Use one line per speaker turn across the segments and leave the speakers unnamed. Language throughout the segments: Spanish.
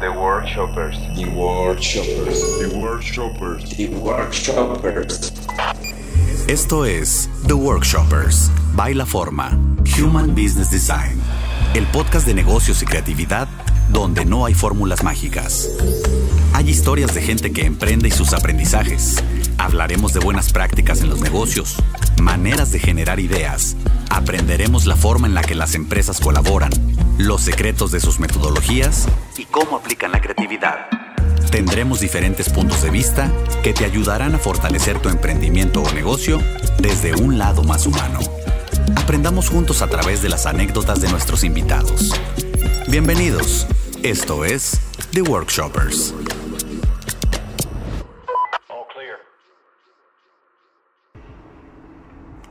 The Workshoppers.
The Workshoppers.
The Workshoppers.
The Workshoppers.
Esto es The Workshoppers, Baila Forma, Human Business Design, el podcast de negocios y creatividad donde no hay fórmulas mágicas. Hay historias de gente que emprende y sus aprendizajes. Hablaremos de buenas prácticas en los negocios, maneras de generar ideas. Aprenderemos la forma en la que las empresas colaboran, los secretos de sus metodologías y cómo aplican la creatividad. Tendremos diferentes puntos de vista que te ayudarán a fortalecer tu emprendimiento o negocio desde un lado más humano. Aprendamos juntos a través de las anécdotas de nuestros invitados. Bienvenidos. Esto es The Workshoppers.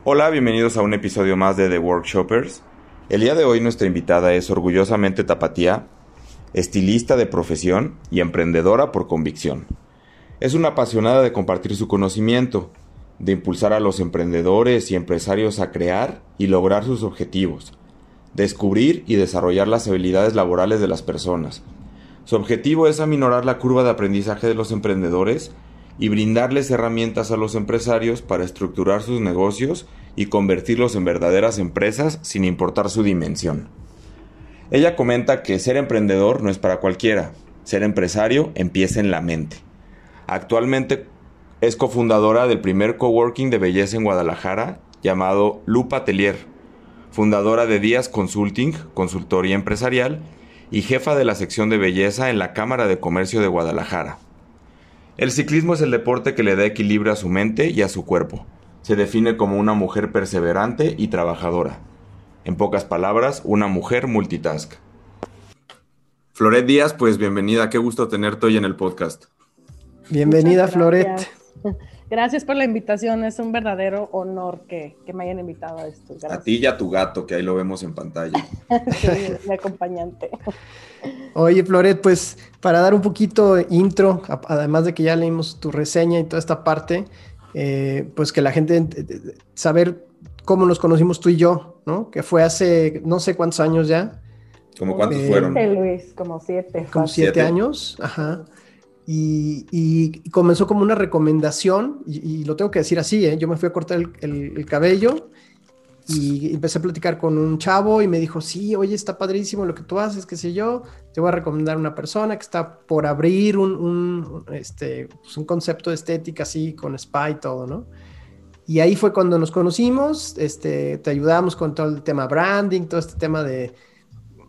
Hola, bienvenidos a un episodio más de The Workshoppers. El día de hoy nuestra invitada es orgullosamente tapatía, estilista de profesión y emprendedora por convicción. Es una apasionada de compartir su conocimiento, de impulsar a los emprendedores y empresarios a crear y lograr sus objetivos, descubrir y desarrollar las habilidades laborales de las personas. Su objetivo es aminorar la curva de aprendizaje de los emprendedores y brindarles herramientas a los empresarios para estructurar sus negocios y convertirlos en verdaderas empresas sin importar su dimensión. Ella comenta que ser emprendedor no es para cualquiera, ser empresario empieza en la mente. Actualmente es cofundadora del primer coworking de belleza en Guadalajara llamado Lupa Atelier, fundadora de Díaz Consulting, consultoría empresarial, y jefa de la sección de belleza en la Cámara de Comercio de Guadalajara. El ciclismo es el deporte que le da equilibrio a su mente y a su cuerpo. Se define como una mujer perseverante y trabajadora. En pocas palabras, una mujer multitask. Floret Díaz, pues bienvenida, qué gusto tenerte hoy en el podcast.
Bienvenida, Floret.
Gracias por la invitación, es un verdadero honor que, que me hayan invitado a esto. Gracias.
A ti y a tu gato, que ahí lo vemos en pantalla.
sí, mi acompañante.
Oye, Floret, pues para dar un poquito intro, además de que ya leímos tu reseña y toda esta parte, eh, pues que la gente saber cómo nos conocimos tú y yo, ¿no? Que fue hace no sé cuántos años ya.
¿Cómo cuántos eh, fueron?
Luis, como siete.
Como siete, siete años, ajá. Y, y, comenzó como una recomendación, y, y, lo tengo que decir así, ¿eh? yo me fui a cortar el, el, el, cabello y empecé a platicar con un chavo y me dijo, sí, oye, está padrísimo lo que tú haces, qué sé yo, te voy a recomendar una persona que está por abrir un, un, este, pues un concepto de estética así, con spa y todo, ¿no? Y ahí fue cuando nos conocimos, este, te ayudamos con todo el tema branding, todo este tema de,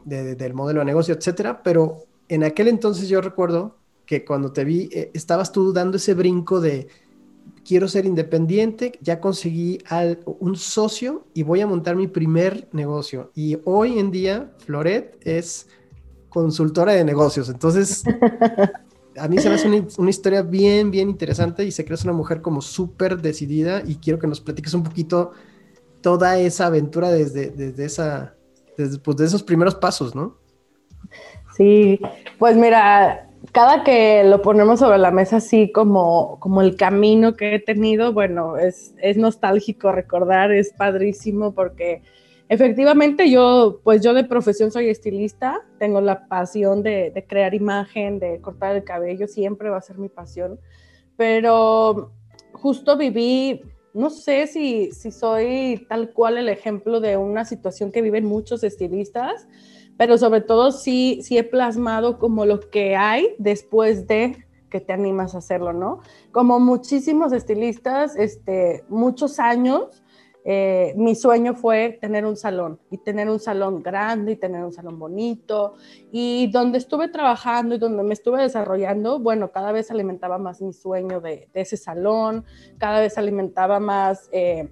de, del modelo de negocio, etcétera, pero en aquel entonces yo recuerdo que cuando te vi, eh, estabas tú dando ese brinco de quiero ser independiente, ya conseguí al, un socio y voy a montar mi primer negocio. Y hoy en día, Floret es consultora de negocios. Entonces, a mí se me hace una, historia bien, bien interesante y sé que una mujer como súper decidida y quiero que nos platiques un poquito toda esa aventura desde, desde, esa, pues, de esos primeros pasos, ¿no?
Sí, pues mira, cada que lo ponemos sobre la mesa así como, como el camino que he tenido, bueno, es, es nostálgico recordar, es padrísimo porque efectivamente yo, pues yo de profesión soy estilista, tengo la pasión de, de, crear imagen, de cortar el cabello, siempre va a ser mi pasión, pero justo viví, no sé si, si soy tal cual el ejemplo de una situación que viven muchos estilistas, pero sobre todo sí, sí he plasmado como lo que hay después de que te animas a hacerlo, ¿no? Como muchísimos estilistas, este, muchos años, eh, mi sueño fue tener un salón y tener un salón grande y tener un salón bonito y donde estuve trabajando y donde me estuve desarrollando, bueno, cada vez alimentaba más mi sueño de, ese salón, cada vez alimentaba más... Eh,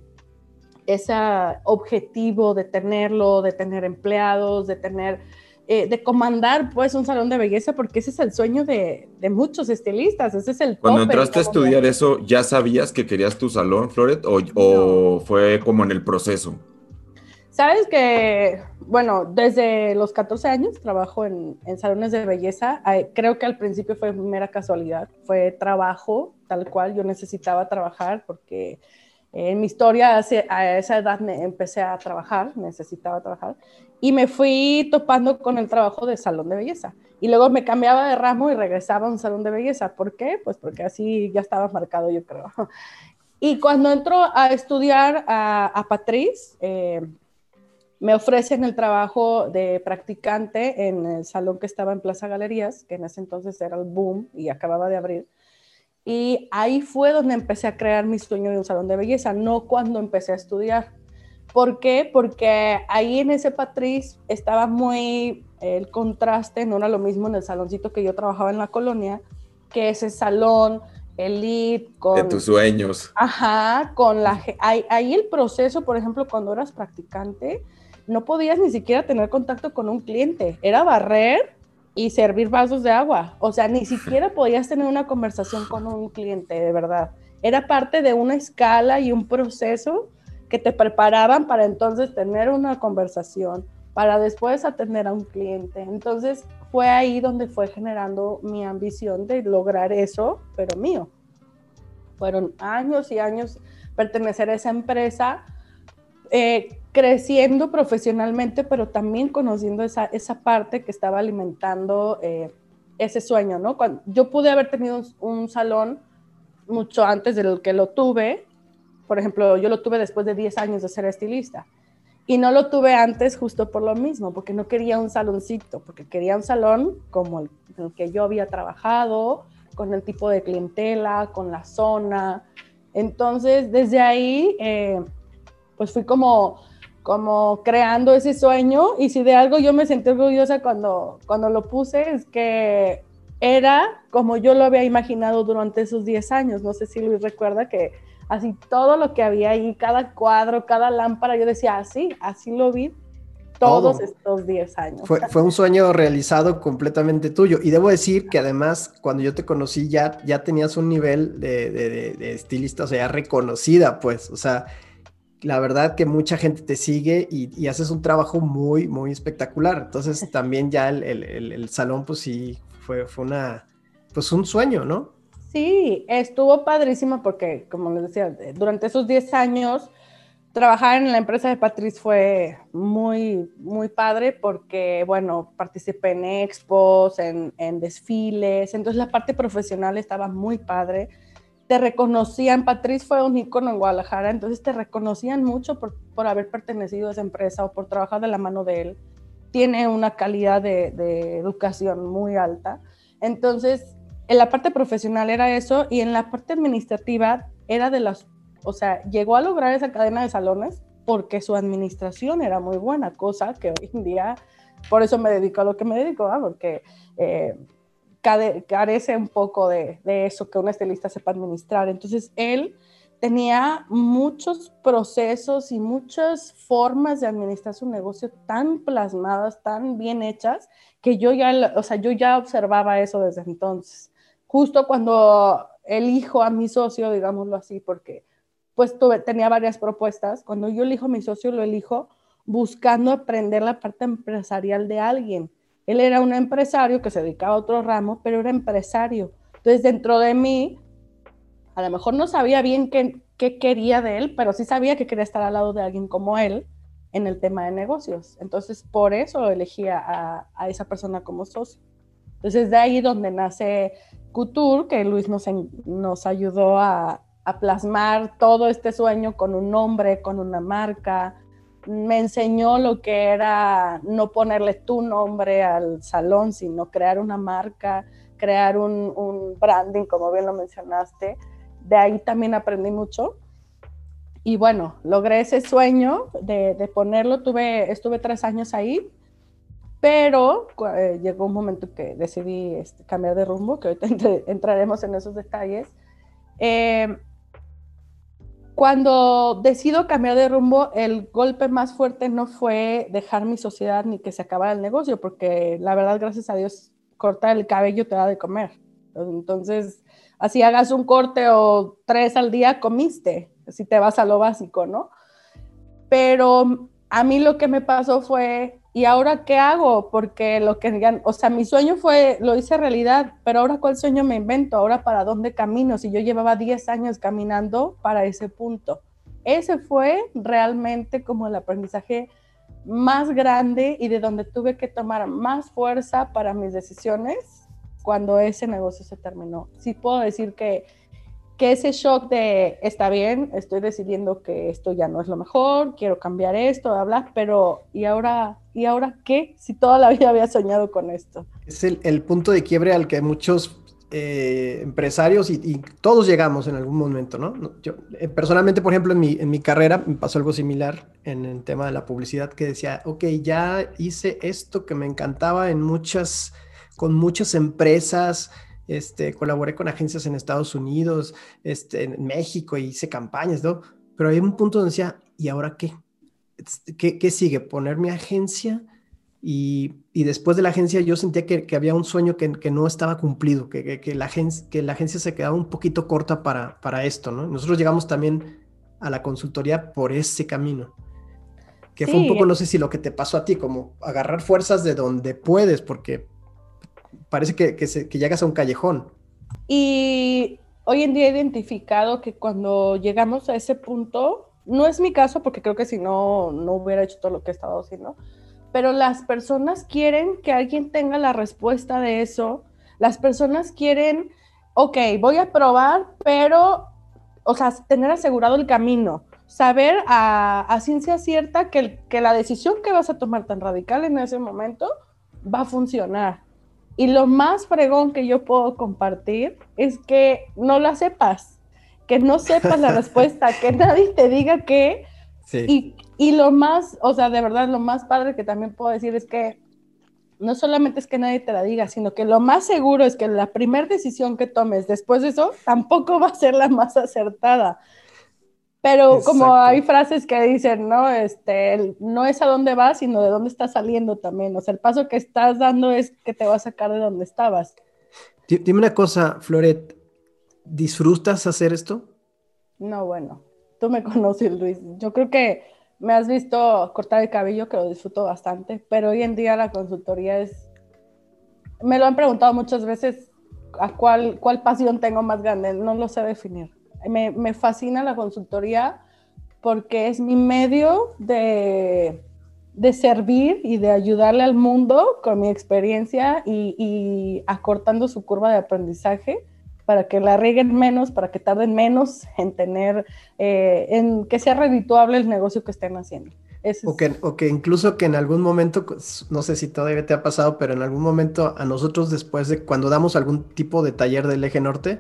ese objetivo de tenerlo, de tener empleados, de tener, eh, de comandar pues un salón de belleza, porque ese es el sueño de, de muchos estilistas, ese es el...
Cuando entraste a estudiar de... eso, ¿ya sabías que querías tu salón, Floret, o, no. o fue como en el proceso?
Sabes que, bueno, desde los 14 años trabajo en, en salones de belleza. Creo que al principio fue mera casualidad, fue trabajo tal cual. Yo necesitaba trabajar porque en mi historia, a esa edad me empecé a trabajar, necesitaba trabajar, y me fui topando con el trabajo de salón de belleza. y luego me cambiaba de ramo y regresaba a un salón de belleza. ¿Por qué? Pues porque así ya estaba marcado, yo creo. Y cuando entro a estudiar a, a Patriz, eh, me ofrecen el trabajo de practicante en el salón que estaba en Plaza Galerías, que en ese entonces era el boom y acababa de abrir. Y ahí fue donde empecé a crear mi sueño de un salón de belleza, no cuando empecé a estudiar. ¿Por qué? Porque ahí en ese Patriz estaba muy el contraste, no era lo mismo en el saloncito que yo trabajaba en la colonia, que ese salón elite con...
De tus sueños.
Ajá, con la... Ahí, ahí el proceso, por ejemplo, cuando eras practicante, no podías ni siquiera tener contacto con un cliente, era barrer y servir vasos de agua, o sea, ni siquiera podías tener una conversación con un cliente, de verdad. Era parte de una escala y un proceso que te preparaban para entonces tener una conversación, para después atender a un cliente. Entonces fue ahí donde fue generando mi ambición de lograr eso, pero mío. Fueron años y años pertenecer a esa empresa, eh, creciendo profesionalmente, pero también conociendo esa, esa parte que estaba alimentando eh, ese sueño, ¿no? Cuando, yo pude haber tenido un, un salón mucho antes de lo que lo tuve. Por ejemplo, yo lo tuve después de 10 años de ser estilista. Y no lo tuve antes justo por lo mismo, porque no quería un saloncito, porque quería un salón como el, el que yo había trabajado, con el tipo de clientela, con la zona. Entonces, desde ahí, eh, pues fui como, como creando ese sueño y si de algo yo me sentí orgullosa cuando, cuando lo puse, es que era como yo lo había imaginado durante esos 10 años. No sé si Luis recuerda que así todo lo que había ahí, cada cuadro, cada lámpara, yo decía, así, así lo vi todos
Todo.
estos 10 años.
Fue, fue un sueño realizado completamente tuyo. Y debo decir que además, cuando yo te conocí, ya, ya tenías un nivel de, de- de- de estilista, o sea, ya reconocida, pues. O sea, la verdad que mucha gente te sigue y, y haces un trabajo muy, muy espectacular. Entonces, también ya el, el- el- el salón, pues sí, fue, fue una, pues un sueño, ¿no?
Sí, estuvo padrísimo porque, como les decía, durante esos 10 años, trabajar en la empresa de Patriz fue muy, muy padre porque, bueno, participé en expos, en, desfiles, entonces la parte profesional estaba muy padre. Te reconocían, Patriz fue un ícono en Guadalajara, entonces te reconocían mucho por, por haber pertenecido a esa empresa o por trabajar de la mano de él. Tiene una calidad de educación muy alta. Entonces, en la parte profesional era eso y en la parte administrativa era de las, o sea, llegó a lograr esa cadena de salones porque su administración era muy buena, cosa que hoy en día, por eso me dedico a lo que me dedico, porque eh, carece un poco de, de eso que un estilista sepa administrar. Entonces, él tenía muchos procesos y muchas formas de administrar su negocio tan plasmadas, tan bien hechas, que yo ya, o sea, yo ya observaba eso desde entonces. Justo cuando elijo a mi socio, digámoslo así, porque pues tuve, tenía varias propuestas, cuando yo elijo a mi socio, lo elijo buscando aprender la parte empresarial de alguien. Él era un empresario que se dedicaba a otro ramo, pero era empresario. Entonces, dentro de mí, a lo mejor no sabía bien qué, qué quería de él, pero sí sabía que quería estar al lado de alguien como él en el tema de negocios. Entonces, por eso elegí a, a esa persona como socio. Entonces, de ahí donde nace Couture, que Luis nos, ayudó a, plasmar todo este sueño con un nombre, con una marca. Me enseñó lo que era no ponerle tu nombre al salón, sino crear una marca, crear un, branding, como bien lo mencionaste. De ahí también aprendí mucho. Y bueno, logré ese sueño de, de ponerlo. Tuve, estuve tres años ahí, pero eh, llegó un momento que decidí este, cambiar de rumbo, que ahorita entre- entraremos en esos detalles. Eh, cuando decido cambiar de rumbo, el golpe más fuerte no fue dejar mi sociedad ni que se acabara el negocio, porque la verdad, gracias a Dios, cortar el cabello te da de comer. Entonces, así hagas un corte o tres al día, comiste, si te vas a lo básico, ¿no? Pero a mí lo que me pasó fue, ¿y ahora qué hago? Porque lo que, o sea, mi sueño fue, lo hice realidad, pero ahora cuál sueño me invento, ahora para dónde camino, si yo llevaba 10 años caminando para ese punto. Ese fue realmente como el aprendizaje más grande y de donde tuve que tomar más fuerza para mis decisiones cuando ese negocio se terminó. Sí puedo decir que, que ese shock de, está bien, estoy decidiendo que esto ya no es lo mejor, quiero cambiar esto, hablar, pero ¿y ahora, ¿y ahora qué? Si toda la vida había soñado con esto.
Es el, punto de quiebre al que muchos eh, empresarios y, y, todos llegamos en algún momento, ¿no? Yo, eh, personalmente, por ejemplo, en mi, en mi carrera me pasó algo similar en el tema de la publicidad que decía, ok, ya hice esto que me encantaba en muchas, con muchas empresas, este, colaboré con agencias en Estados Unidos, este, en México, y hice campañas, ¿no? Pero hay un punto donde decía, ¿y ahora qué? ¿Qué, qué sigue? ¿Poner mi agencia? Y, y, después de la agencia yo sentía que, que había un sueño que, que, no estaba cumplido, que, que, la agencia, que la agencia se quedaba un poquito corta para, para esto, ¿no? Nosotros llegamos también a la consultoría por ese camino, que sí. fue un poco, no sé si lo que te pasó a ti, como agarrar fuerzas de donde puedes, porque parece que, se, que llegas a un callejón.
Y hoy en día he identificado que cuando llegamos a ese punto, no es mi caso, porque creo que si no, no hubiera hecho todo lo que he estado haciendo, pero las personas quieren que alguien tenga la respuesta de eso. Las personas quieren, ok, voy a probar, pero, o sea, tener asegurado el camino, saber a, a ciencia cierta que, que la decisión que vas a tomar tan radical en ese momento va a funcionar. Y lo más fregón que yo puedo compartir es que no la sepas, que no sepas la respuesta, que nadie te diga que... Sí. Y, y lo más, o sea, de verdad, lo más padre que también puedo decir es que no solamente es que nadie te la diga, sino que lo más seguro es que la primera decisión que tomes después de eso tampoco va a ser la más acertada. Pero Exacto. como hay frases que dicen, no, este, no es a dónde vas, sino de dónde estás saliendo también. O sea, el paso que estás dando es que te va a sacar de donde estabas.
Dime una cosa, Floret, ¿disfrutas hacer esto?
No, bueno, tú me conoces, Luis. Yo creo que me has visto cortar el cabello, que lo disfruto bastante, pero hoy en día la consultoría es... Me lo han preguntado muchas veces a cuál, cuál pasión tengo más grande, no lo sé definir. Me, fascina la consultoría porque es mi medio de, de, servir y de ayudarle al mundo con mi experiencia y, acortando su curva de aprendizaje para que la rieguen menos, para que tarden menos en tener, eh, en que sea redituable el negocio que estén haciendo.
O, que, o que incluso que en algún momento, no sé si todavía te ha pasado, pero en algún momento a nosotros después de cuando damos algún tipo de taller del eje norte,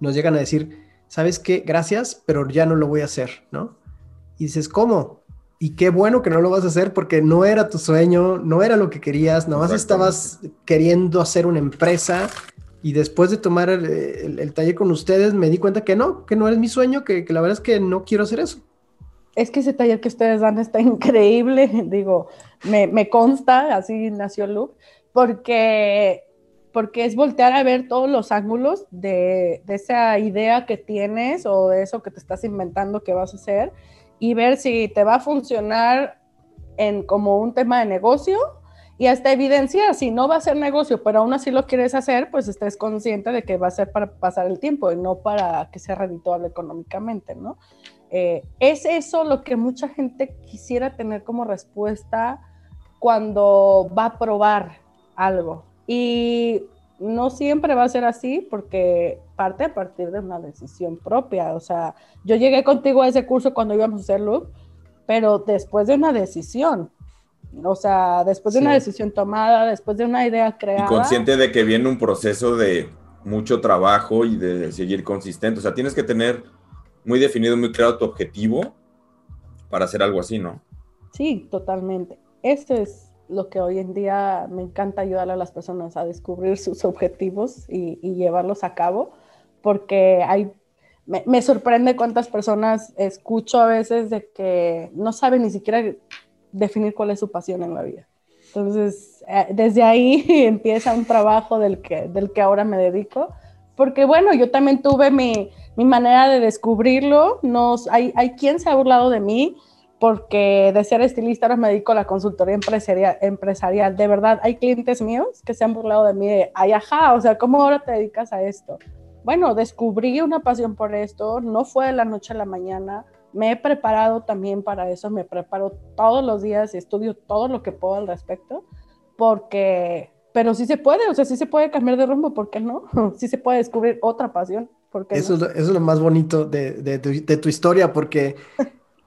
nos llegan a decir, ¿sabes qué? Gracias, pero ya no lo voy a hacer, ¿no? Y dices, ¿cómo? Y qué bueno que no lo vas a hacer porque no era tu sueño, no era lo que querías, nomás estabas queriendo hacer una empresa y después de tomar el, el, el, taller con ustedes, me di cuenta que no, que no es mi sueño, que, que, la verdad es que no quiero hacer eso.
Es que ese taller que ustedes dan está increíble, digo, me, me consta, así nació Luke, porque, porque es voltear a ver todos los ángulos de, esa idea que tienes o de eso que te estás inventando que vas a hacer y ver si te va a funcionar en como un tema de negocio y hasta evidencia, si no va a ser negocio, pero aún así lo quieres hacer, pues estés consciente de que va a ser para pasar el tiempo y no para que sea redituable económicamente, ¿no? Eh, es eso lo que mucha gente quisiera tener como respuesta cuando va a probar algo. Y no siempre va a ser así porque parte a partir de una decisión propia. O sea, yo llegué contigo a ese curso cuando íbamos a hacer loop, pero después de una decisión. O sea, después de sí. una decisión tomada, después de una idea creada.
Y consciente de que viene un proceso de mucho trabajo y de seguir consistente. O sea, tienes que tener muy definido, muy claro tu objetivo para hacer algo así, ¿no?
Sí, totalmente. Esto es lo que hoy en día me encanta ayudar a las personas a descubrir sus objetivos y, llevarlos a cabo, porque hay me, sorprende cuántas personas escucho a veces de que no saben ni siquiera definir cuál es su pasión en la vida. Entonces, eh, desde ahí empieza un trabajo del que, del que ahora me dedico, porque bueno, yo también tuve mi, mi manera de descubrirlo. Nos, hay, hay quien se ha burlado de mí porque de ser estilista ahora me dedico a la consultoría empresarial. empresarial. De verdad, hay clientes míos que se han burlado de mí de, ay, ajá, o sea, ¿cómo ahora te dedicas a esto? Bueno, descubrí una pasión por esto, no fue de la noche a la mañana, me he preparado también para eso, me preparo todos los días, estudio todo lo que puedo al respecto, porque, pero sí se puede, o sea, sí se puede cambiar de rumbo, ¿por qué no? Sí se puede descubrir otra pasión. ¿por qué
eso,
no?
es lo, eso, es lo, más bonito de, de, tu, de tu historia, porque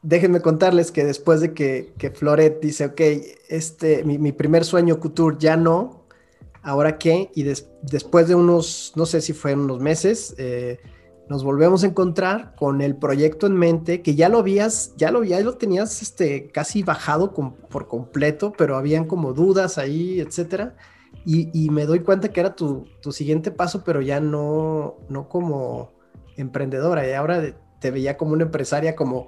déjenme contarles que después de que, que Floret dice, ok, este, mi, mi, primer sueño Couture ya no, ¿ahora qué? Y des, después de unos, no sé si fueron unos meses, eh, nos volvemos a encontrar con el proyecto en mente, que ya lo habías, ya lo, ya lo tenías este, casi bajado con, por completo, pero habían como dudas ahí, etcétera. Y, y, me doy cuenta que era tu, tu, siguiente paso, pero ya no, no como emprendedora, y ahora te veía como una empresaria, como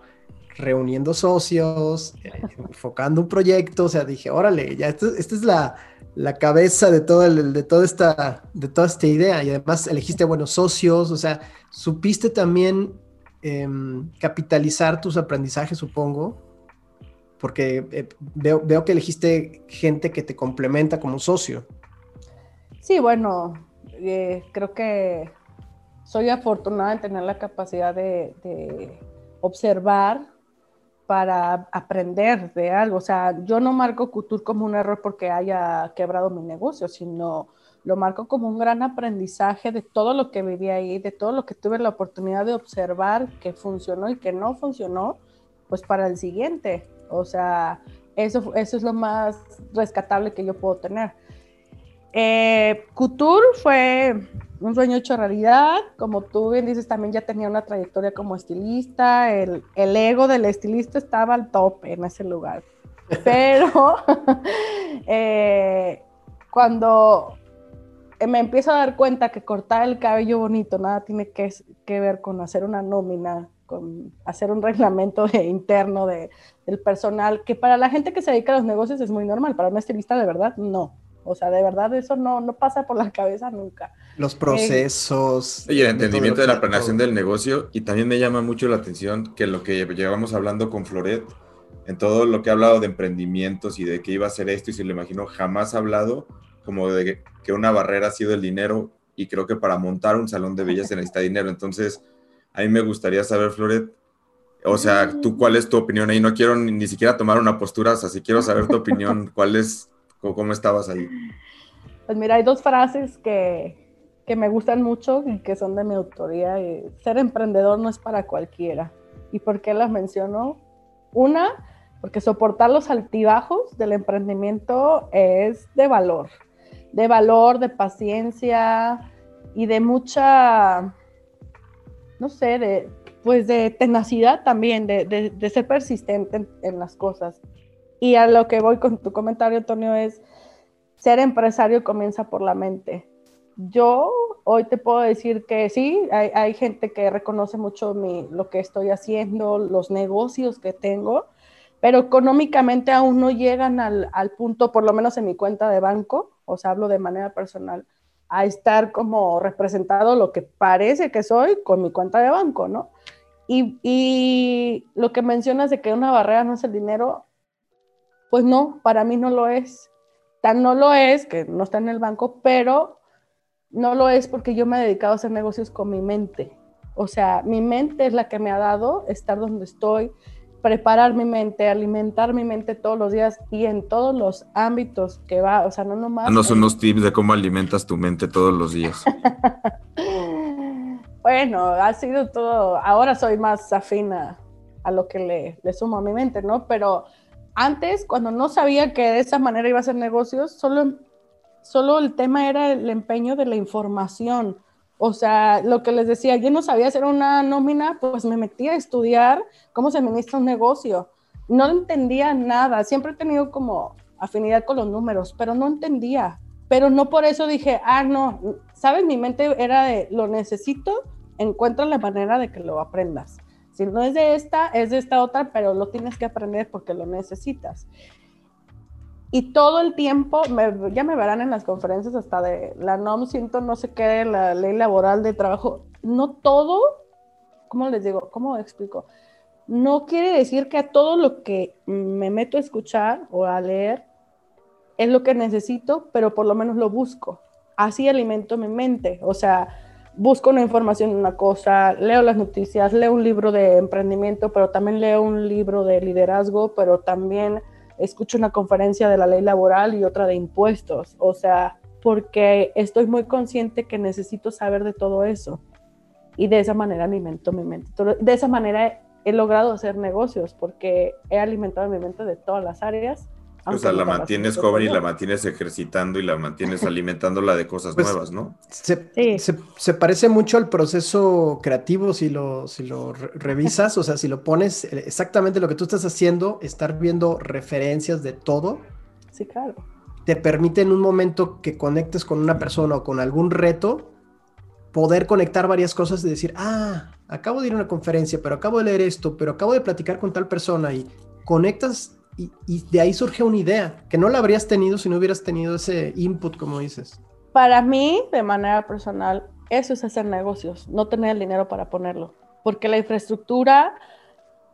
reuniendo socios, eh, enfocando un proyecto, o sea, dije, órale, ya esta, es la, la, cabeza de, todo el, de, toda esta, de toda esta idea y además elegiste buenos socios, o sea, supiste también eh, capitalizar tus aprendizajes, supongo, porque eh, veo, veo, que elegiste gente que te complementa como socio.
Sí, bueno, eh, creo que soy afortunada en tener la capacidad de, de observar para aprender de algo. O sea, yo no marco Couture como un error porque haya quebrado mi negocio, sino lo marco como un gran aprendizaje de todo lo que viví ahí, de todo lo que tuve la oportunidad de observar que funcionó y que no funcionó, pues para el siguiente. O sea, eso, eso es lo más rescatable que yo puedo tener. Eh, Couture fue un sueño hecho realidad, como tú bien dices, también ya tenía una trayectoria como estilista, el, el ego del estilista estaba al tope en ese lugar, pero eh, cuando me empiezo a dar cuenta que cortar el cabello bonito nada tiene que, que ver con hacer una nómina, con hacer un reglamento de, interno de, del personal, que para la gente que se dedica a los negocios es muy normal, para un estilista de verdad no. O sea, de verdad eso no, no pasa por la cabeza nunca.
Los procesos.
Eh, y el entendimiento de la planeación del negocio. Y también me llama mucho la atención que lo que llevamos hablando con Floret, en todo lo que ha hablado de emprendimientos y de que iba a hacer esto y se lo imagino, jamás ha hablado como de que una barrera ha sido el dinero. Y creo que para montar un salón de belleza se necesita dinero. Entonces, a mí me gustaría saber, Floret, o sea, ¿tú cuál es tu opinión ahí? No quiero ni, ni siquiera tomar una postura, o sea, si quiero saber tu opinión, ¿cuál es ¿Cómo estabas ahí?
Pues mira, hay dos frases que, que me gustan mucho y que son de mi autoría. Ser emprendedor no es para cualquiera. ¿Y por qué las menciono? Una, porque soportar los altibajos del emprendimiento es de valor, de valor, de paciencia y de mucha, no sé, de, pues de tenacidad también, de, de, de ser persistente en, en las cosas. Y a lo que voy con tu comentario, Antonio, es ser empresario comienza por la mente. Yo hoy te puedo decir que sí, hay, gente que reconoce mucho mi, lo que estoy haciendo, los negocios que tengo, pero económicamente aún no llegan al, al punto, por lo menos en mi cuenta de banco, o sea, hablo de manera personal, a estar como representado lo que parece que soy con mi cuenta de banco, ¿no? Y, y lo que mencionas de que una barrera no es el dinero, pues no, para mí no lo es. Tan no lo es, que no está en el banco, pero no lo es porque yo me he dedicado a hacer negocios con mi mente. O sea, mi mente es la que me ha dado estar donde estoy, preparar mi mente, alimentar mi mente todos los días y en todos los ámbitos que va, o sea, no nomás.
Danos unos tips de cómo alimentas tu mente todos los días.
bueno, ha sido todo, ahora soy más afina a lo que le, le sumo a mi mente, ¿no? Pero antes, cuando no sabía que de esa manera iba a hacer negocios, solo, solo el tema era el empeño de la información. O sea, lo que les decía, yo no sabía hacer una nómina, pues me metí a estudiar cómo se administra un negocio. No entendía nada, siempre he tenido como afinidad con los números, pero no entendía. Pero no por eso dije, ah, no, ¿sabes? Mi mente era de, lo necesito, encuentra la manera de que lo aprendas. Si no es de esta, es de esta otra, pero lo tienes que aprender porque lo necesitas. Y todo el tiempo, ya me verán en las conferencias hasta de la NOM, siento no sé qué, la ley laboral de trabajo, no todo, ¿cómo les digo? ¿Cómo explico? No quiere decir que a todo lo que me meto a escuchar o a leer es lo que necesito, pero por lo menos lo busco. Así alimento mi mente. O sea, busco una información en una cosa, leo las noticias, leo un libro de emprendimiento, pero también leo un libro de liderazgo, pero también escucho una conferencia de la ley laboral y otra de impuestos. O sea, porque estoy muy consciente que necesito saber de todo eso. Y de esa manera alimento mi mente. De esa manera he logrado hacer negocios porque he alimentado mi mente de todas las áreas.
O sea, la mantienes joven y la mantienes ejercitando y la mantienes alimentándola de cosas pues, nuevas, ¿no?
Se, se, parece mucho al proceso creativo si lo, si lo revisas, o sea, si lo pones eh, exactamente lo que tú estás haciendo, estar viendo referencias de todo.
Sí, claro.
Te permite en un momento que conectes con una persona o con algún reto, poder conectar varias cosas y decir, ah, acabo de ir a una conferencia, pero acabo de leer esto, pero acabo de platicar con tal persona y conectas y, de ahí surge una idea que no la habrías tenido si no hubieras tenido ese input, como dices.
Para mí, de manera personal, eso es hacer negocios, no tener el dinero para ponerlo, porque la infraestructura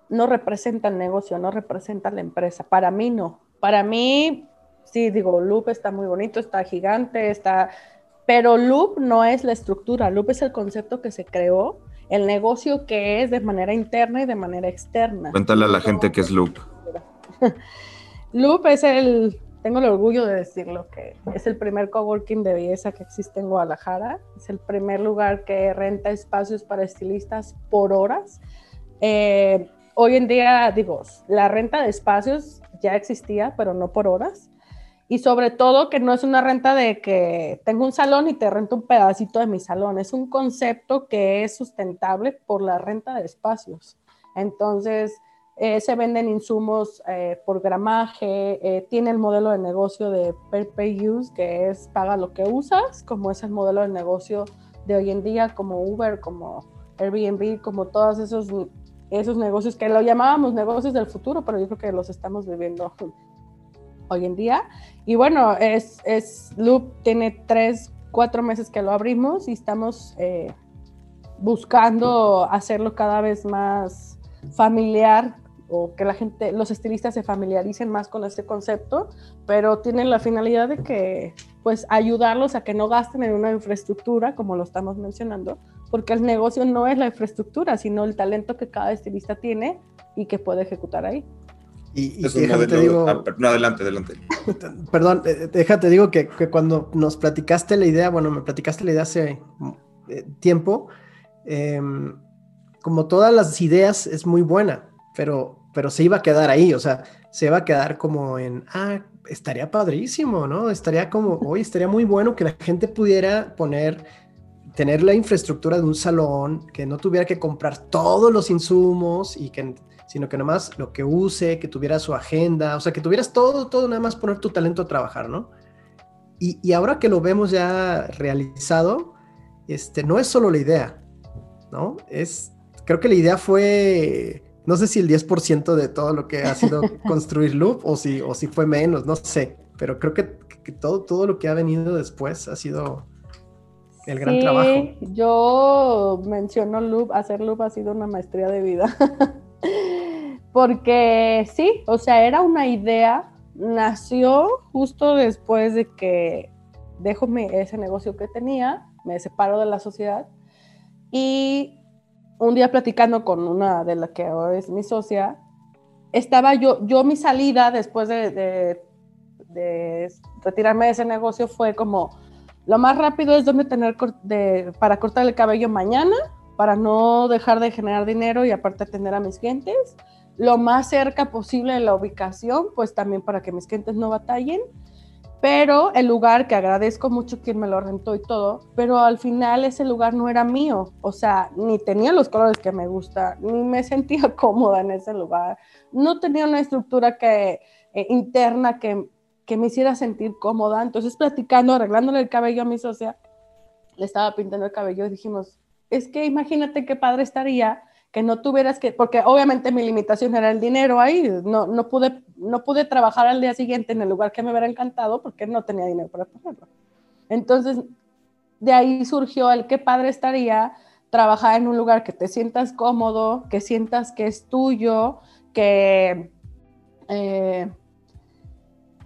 no representa el negocio, no representa la empresa. Para mí no. Para mí, sí, digo, Loop está muy bonito, está gigante, está... Pero Loop no es la estructura, Loop es el concepto que se creó el negocio que es de manera interna y de manera externa.
Cuéntale a la gente qué es Loop.
Loop es el, tengo el orgullo de decirlo, que es el primer coworking de belleza que existe en Guadalajara. Es el primer lugar que renta espacios para estilistas por horas. Eh, hoy en día, digo, la renta de espacios ya existía, pero no por horas y sobre todo que no es una renta de que tengo un salón y te rento un pedacito de mi salón, es un concepto que es sustentable por la renta de espacios. Entonces, eh, se venden insumos eh, por gramaje, eh, tiene el modelo de negocio de per pay use, que es paga lo que usas, como es el modelo de negocio de hoy en día, como Uber, como Airbnb, como todos esos, esos negocios que lo llamábamos negocios del futuro, pero yo creo que los estamos viviendo hoy en día. Y bueno, es, es Loop tiene tres, cuatro meses que lo abrimos y estamos eh, buscando hacerlo cada vez más familiar o que la gente, los estilistas se familiaricen más con este concepto, pero tienen la finalidad de que, pues, ayudarlos a que no gasten en una infraestructura, como lo estamos mencionando, porque el negocio no es la infraestructura, sino el talento que cada estilista tiene y que puede ejecutar ahí.
Y, déjate digo,
ah, no, adelante, adelante.
Perdón, eh, déjate digo que, cuando nos platicaste la idea, bueno, me platicaste la idea hace eh, tiempo, em, como todas las ideas es muy buena, pero, pero se iba a quedar ahí, o sea, se iba a quedar como en, ah, estaría padrísimo, ¿no? Estaría como, hoy estaría muy bueno que la gente pudiera poner tener la infraestructura de un salón, que no tuviera que comprar todos los insumos y que sino que nomás lo que use, que tuviera su agenda, o sea, que tuvieras todo, todo, nada más poner tu talento a trabajar, ¿no? Y, ahora que lo vemos ya realizado, este, no es solo la idea, ¿no? Es, creo que la idea fue, no sé si el 10% de todo lo que ha sido construir Loop o si, o si fue menos, no sé, pero creo que, todo, todo lo que ha venido después ha sido el gran trabajo.
Yo menciono Loop, hacer Loop ha sido una maestría de vida. Porque sí, o sea, era una idea, nació justo después de que dejo ese negocio que tenía, me separo de la sociedad y un día platicando con una de las que ahora es mi socia, estaba yo, yo mi salida después de, retirarme de ese negocio fue como, lo más rápido es donde tener para cortar el cabello mañana, para no dejar de generar dinero y aparte atender a mis clientes lo más cerca posible de la ubicación, pues también para que mis clientes no batallen. Pero el lugar, que agradezco mucho quien me lo rentó y todo, pero al final ese lugar no era mío. O sea, ni tenía los colores que me gusta, ni me sentía cómoda en ese lugar. No tenía una estructura que, eh, interna que, que me hiciera sentir cómoda. Entonces, platicando, arreglándole el cabello a mi socia, le estaba pintando el cabello y dijimos, es que imagínate qué padre estaría que no tuvieras que, porque obviamente mi limitación era el dinero ahí, no, no, pude, no pude trabajar al día siguiente en el lugar que me hubiera encantado porque no tenía dinero para pagarlo. Entonces, de ahí surgió el qué padre estaría trabajar en un lugar que te sientas cómodo, que sientas que es tuyo, que, eh,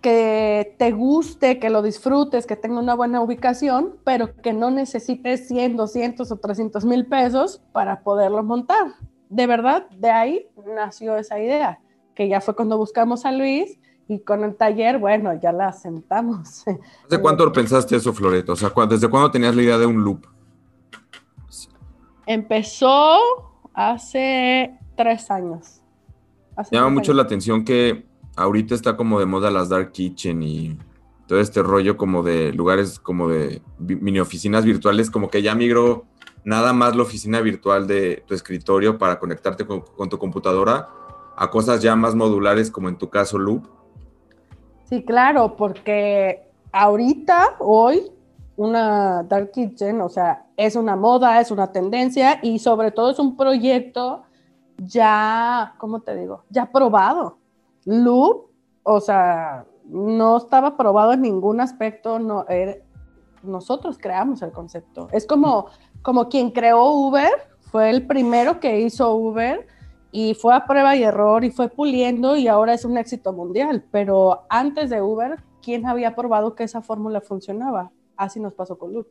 que te guste, que lo disfrutes, que tenga una buena ubicación, pero que no necesites 100, 200 o 300 mil pesos para poderlo montar. De verdad, de ahí nació esa idea, que ya fue cuando buscamos a Luis y con el taller, bueno, ya la sentamos.
¿Hace cuánto pensaste eso, Floreto? O sea, ¿desde cuándo tenías la idea de un loop?
Empezó hace tres años.
Llama mucho la atención que ahorita está como de moda las dark kitchen y todo este rollo como de lugares como de mini oficinas virtuales, como que ya migró nada más la oficina virtual de tu escritorio para conectarte con, tu computadora a cosas ya más modulares como en tu caso Loop.
Sí, claro, porque ahorita, hoy, una Dark Kitchen, o sea, es una moda, es una tendencia y sobre todo es un proyecto ya, ¿cómo te digo? Ya probado. Loop, o sea, no estaba probado en ningún aspecto, no, nosotros creamos el concepto. Es como, como quien creó Uber, fue el primero que hizo Uber y fue a prueba y error y fue puliendo y ahora es un éxito mundial. Pero antes de Uber, ¿quién había probado que esa fórmula funcionaba? Así nos pasó con Loop.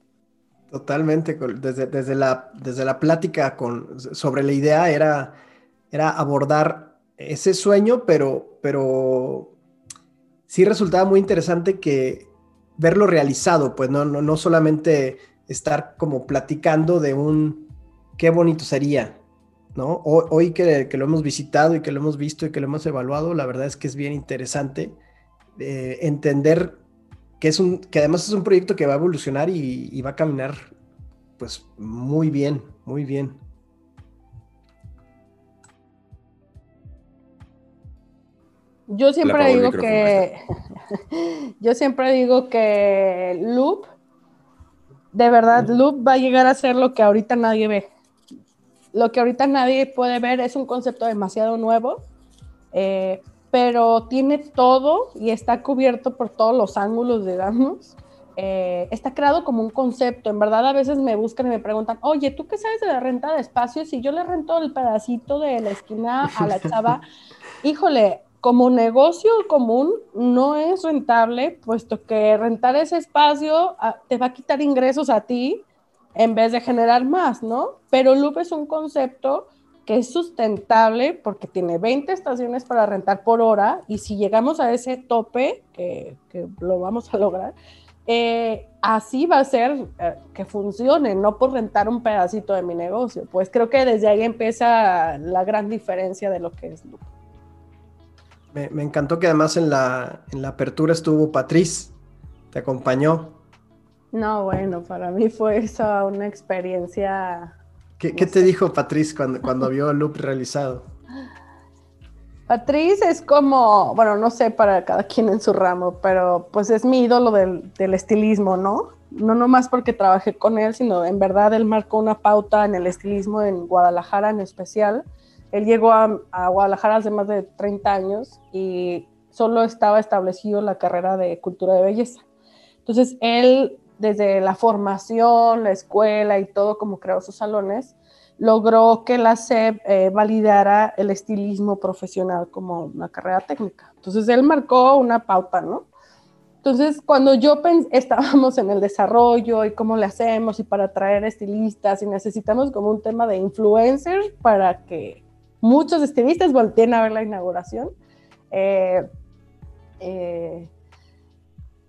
Totalmente, desde, desde, la, desde la plática con, sobre la idea era, era abordar ese sueño, pero, pero sí resultaba muy interesante que verlo realizado, pues no, no, solamente estar como platicando de un qué bonito sería, ¿no? Hoy, que, lo hemos visitado y que lo hemos visto y que lo hemos evaluado, la verdad es que es bien interesante eh, entender que es un, que además es un proyecto que va a evolucionar y, y va a caminar pues muy bien, muy bien.
Yo siempre digo que yo siempre digo que Loop, de verdad, Loop va a llegar a ser lo que ahorita nadie ve. Lo que ahorita nadie puede ver es un concepto demasiado nuevo, eh, pero tiene todo y está cubierto por todos los ángulos, digamos. Eh, está creado como un concepto. En verdad, a veces me buscan y me preguntan, oye, ¿tú qué sabes de la renta de espacios? Si yo le rento el pedacito de la esquina a la chava, híjole, como negocio común no es rentable, puesto que rentar ese espacio ah, te va a quitar ingresos a ti en vez de generar más, ¿no? Pero Loop es un concepto que es sustentable porque tiene 20 estaciones para rentar por hora y si llegamos a ese tope, que, lo vamos a lograr, eh, así va a ser eh, que funcione, no por rentar un pedacito de mi negocio. Pues creo que desde ahí empieza la gran diferencia de lo que es Loop.
Me, encantó que además en la, en la apertura estuvo Patriz, te acompañó.
No, bueno, para mí fue esa una experiencia.
¿Qué, te dijo Patriz cuando, cuando vio el loop realizado?
Patriz es como, bueno, no sé para cada quien en su ramo, pero pues es mi ídolo del, del estilismo, ¿no? No nomás porque trabajé con él, sino en verdad él marcó una pauta en el estilismo en Guadalajara en especial él llegó a, Guadalajara hace más de 30 años y solo estaba establecido la carrera de cultura de belleza. Entonces, él, desde la formación, la escuela y todo, como creó sus salones, logró que la SEP eh, validara el estilismo profesional como una carrera técnica. Entonces, él marcó una pauta, ¿no? Entonces, cuando yo estábamos en el desarrollo y cómo le hacemos y para traer estilistas y necesitamos como un tema de influencer para que muchos estilistas volteen a ver la inauguración. Eh, eh,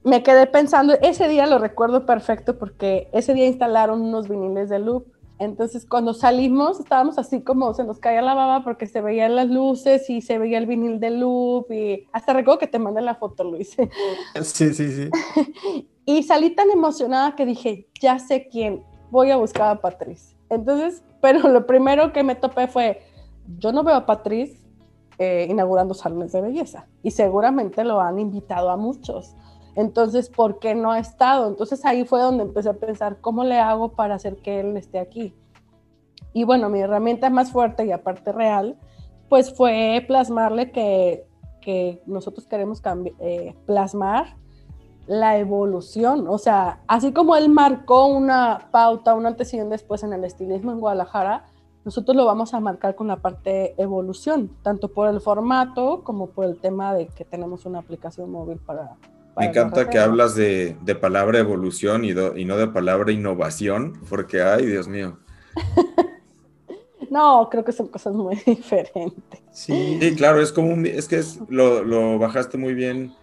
me quedé pensando, ese día lo recuerdo perfecto porque ese día instalaron unos viniles de loop. Entonces, cuando salimos, estábamos así como se nos caía la baba porque se veían las luces y se veía el vinil de loop. Y hasta recuerdo que te mandé la foto, Luis.
Sí, sí, sí.
y salí tan emocionada que dije, ya sé quién, voy a buscar a Patrice. Entonces, pero lo primero que me topé fue, yo no veo a Patrice eh, inaugurando salones de belleza y seguramente lo han invitado a muchos. Entonces, ¿por qué no ha estado? Entonces ahí fue donde empecé a pensar, ¿cómo le hago para hacer que él esté aquí? Y bueno, mi herramienta más fuerte y aparte real, pues fue plasmarle que, que nosotros queremos eh, plasmar la evolución. O sea, así como él marcó una pauta, un antes y un después en el estilismo en Guadalajara, nosotros lo vamos a marcar con la parte evolución, tanto por el formato como por el tema de que tenemos una aplicación móvil para...
Me encanta que hablas de, de palabra evolución y, y, no de palabra innovación, porque, ay, Dios mío.
no, creo que son cosas muy diferentes.
Sí, sí claro, es como un, es que es, lo, lo bajaste muy bien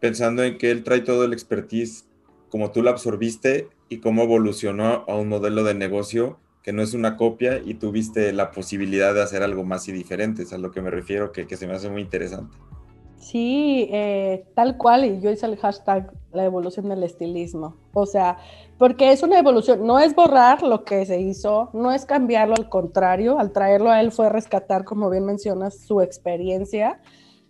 pensando en que él trae todo el expertise como tú lo absorbiste y cómo evolucionó a un modelo de negocio que no es una copia y tuviste la posibilidad de hacer algo más y diferente. Es a lo que me refiero, que, que se me hace muy interesante.
Sí, eh, tal cual, y yo hice el hashtag la evolución del estilismo. O sea, porque es una evolución, no es borrar lo que se hizo, no es cambiarlo, al contrario, al traerlo a él fue rescatar, como bien mencionas, su experiencia.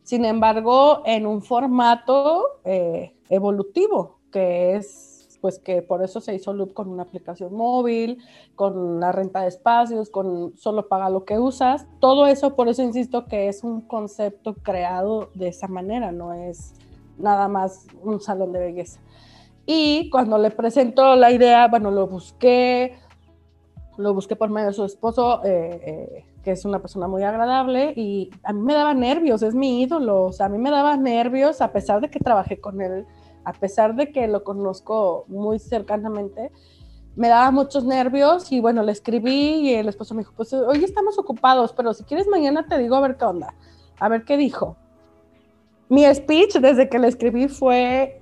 Sin embargo, en un formato eh, evolutivo, que es pues que por eso se hizo Loop con una aplicación móvil, con la renta de espacios, con solo paga lo que usas. Todo eso, por eso insisto que es un concepto creado de esa manera, no es nada más un salón de belleza. Y cuando le presento la idea, bueno, lo busqué, lo busqué por medio de su esposo, eh, eh, que es una persona muy agradable, y a mí me daba nervios, es mi ídolo, o sea, a mí me daba nervios, a pesar de que trabajé con él a pesar de que lo conozco muy cercanamente, me daba muchos nervios y bueno, le escribí y el esposo me dijo, pues hoy estamos ocupados, pero si quieres mañana te digo a ver qué onda, a ver qué dijo. Mi speech desde que le escribí fue,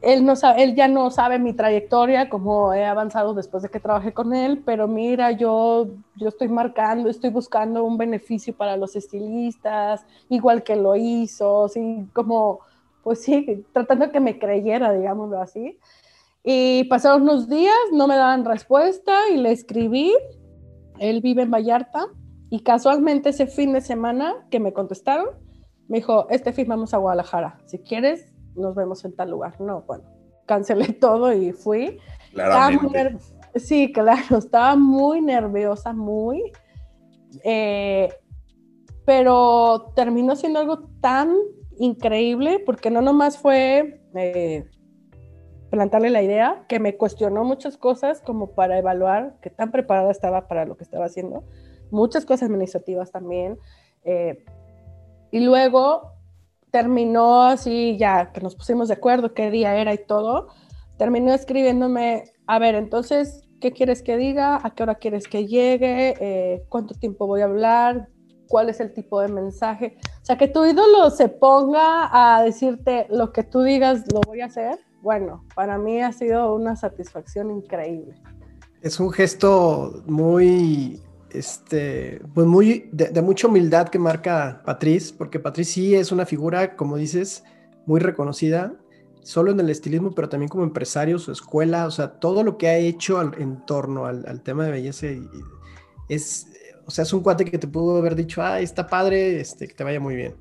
él, no sabe, él ya no sabe mi trayectoria, cómo he avanzado después de que trabajé con él, pero mira, yo, yo estoy marcando, estoy buscando un beneficio para los estilistas, igual que lo hizo, así como pues sí, tratando que me creyera, digámoslo así. Y pasaron unos días, no me daban respuesta y le escribí. Él vive en Vallarta y casualmente ese fin de semana que me contestaron, me dijo, este fin vamos a Guadalajara. Si quieres, nos vemos en tal lugar. No, bueno, cancelé todo y fui. sí, claro, estaba muy nerviosa, muy. Eh, pero terminó siendo algo tan increíble porque no nomás fue eh, plantarle la idea, que me cuestionó muchas cosas como para evaluar qué tan preparada estaba para lo que estaba haciendo, muchas cosas administrativas también. Eh, y luego terminó así, ya que nos pusimos de acuerdo qué día era y todo, terminó escribiéndome, a ver, entonces, ¿qué quieres que diga? ¿A qué hora quieres que llegue? Eh, ¿Cuánto tiempo voy a hablar? cuál es el tipo de mensaje. Sea, que tu ídolo se ponga a decirte lo que tú digas, lo voy a hacer. Bueno, para mí ha sido una satisfacción increíble.
Es un gesto muy, este, pues muy de, mucha humildad que marca Patriz, porque Patriz sí es una figura, como dices, muy reconocida, solo en el estilismo, pero también como empresario, su escuela, o sea, todo lo que ha hecho en torno al, al tema de belleza es, o sea, es un cuate que te pudo haber dicho, ah, está padre, este, que te vaya muy bien,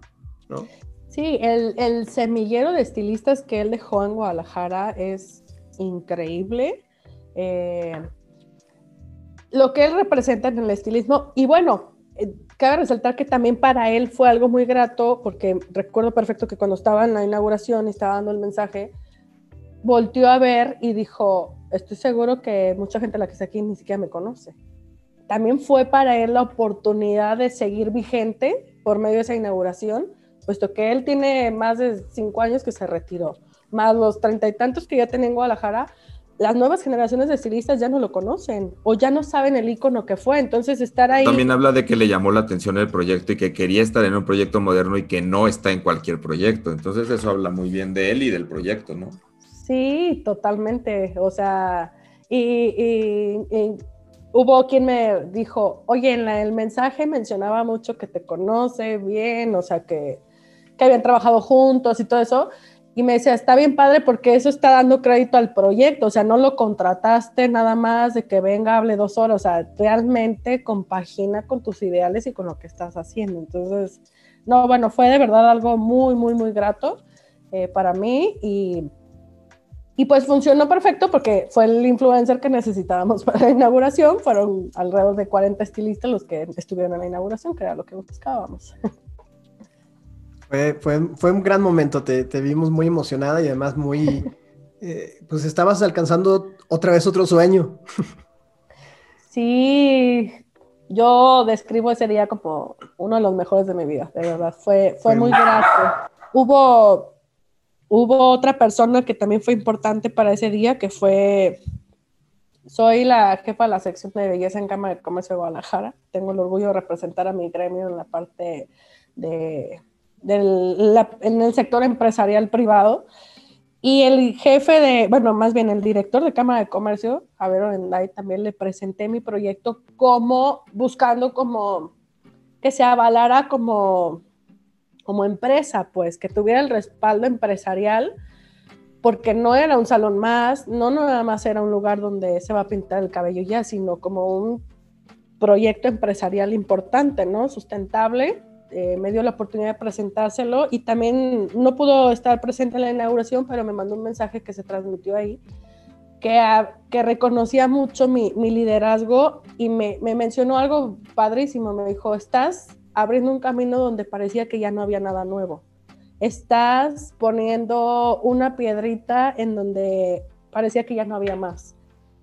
¿no?
Sí, el, semillero de estilistas que él dejó en Guadalajara es increíble. Eh, lo que él representa en el estilismo, y bueno, eh, cabe resaltar que también para él fue algo muy grato, porque recuerdo perfecto que cuando estaba en la inauguración y estaba dando el mensaje, volteó a ver y dijo, estoy seguro que mucha gente la que está aquí ni siquiera me conoce también fue para él la oportunidad de seguir vigente por medio de esa inauguración, puesto que él tiene más de cinco años que se retiró, más los treinta y tantos que ya tiene en Guadalajara, las nuevas generaciones de estilistas ya no lo conocen o ya no saben el icono que fue. Entonces, estar ahí.
También habla de que le llamó la atención el proyecto y que quería estar en un proyecto moderno y que no está en cualquier proyecto. Entonces, eso habla muy bien de él y del proyecto, ¿no?
Sí, totalmente. O sea, y hubo quien me dijo, oye, en el mensaje mencionaba mucho que te conoce bien, o sea, que, que habían trabajado juntos y todo eso. Y me decía, está bien padre porque eso está dando crédito al proyecto, o sea, no lo contrataste nada más de que venga, hable dos horas, o sea, realmente compagina con tus ideales y con lo que estás haciendo. Entonces, no, bueno, fue de verdad algo muy, muy, muy grato eh, para mí y y pues funcionó perfecto porque fue el influencer que necesitábamos para la inauguración. Fueron alrededor de 40 estilistas los que estuvieron en la inauguración, que era lo que buscábamos.
Fue, fue, fue un gran momento, te, te, vimos muy emocionada y además muy, eh, pues estabas alcanzando otra vez otro sueño.
Sí, yo describo ese día como uno de los mejores de mi vida, de verdad. Fue, fue muy grato. Hubo, hubo otra persona que también fue importante para ese día, que fue, soy la jefa de la sección de belleza en Cámara de Comercio de Guadalajara. Tengo el orgullo de representar a mi gremio en la parte de, en el sector empresarial privado. Y el jefe de, bueno, más bien el director de Cámara de Comercio, Javier Orenday, también le presenté mi proyecto como buscando como que se avalara como, como empresa, pues, que tuviera el respaldo empresarial, porque no era un salón más, no nada más era un lugar donde se va a pintar el cabello ya, sino como un proyecto empresarial importante, ¿no? Sustentable eh, me dio la oportunidad de presentárselo y también no pudo estar presente en la inauguración, pero me mandó un mensaje que se transmitió ahí, que, que reconocía mucho mi, mi liderazgo y me, me, mencionó algo padrísimo, me dijo, estás abriendo un camino donde parecía que ya no había nada nuevo, estás poniendo una piedrita en donde parecía que ya no había más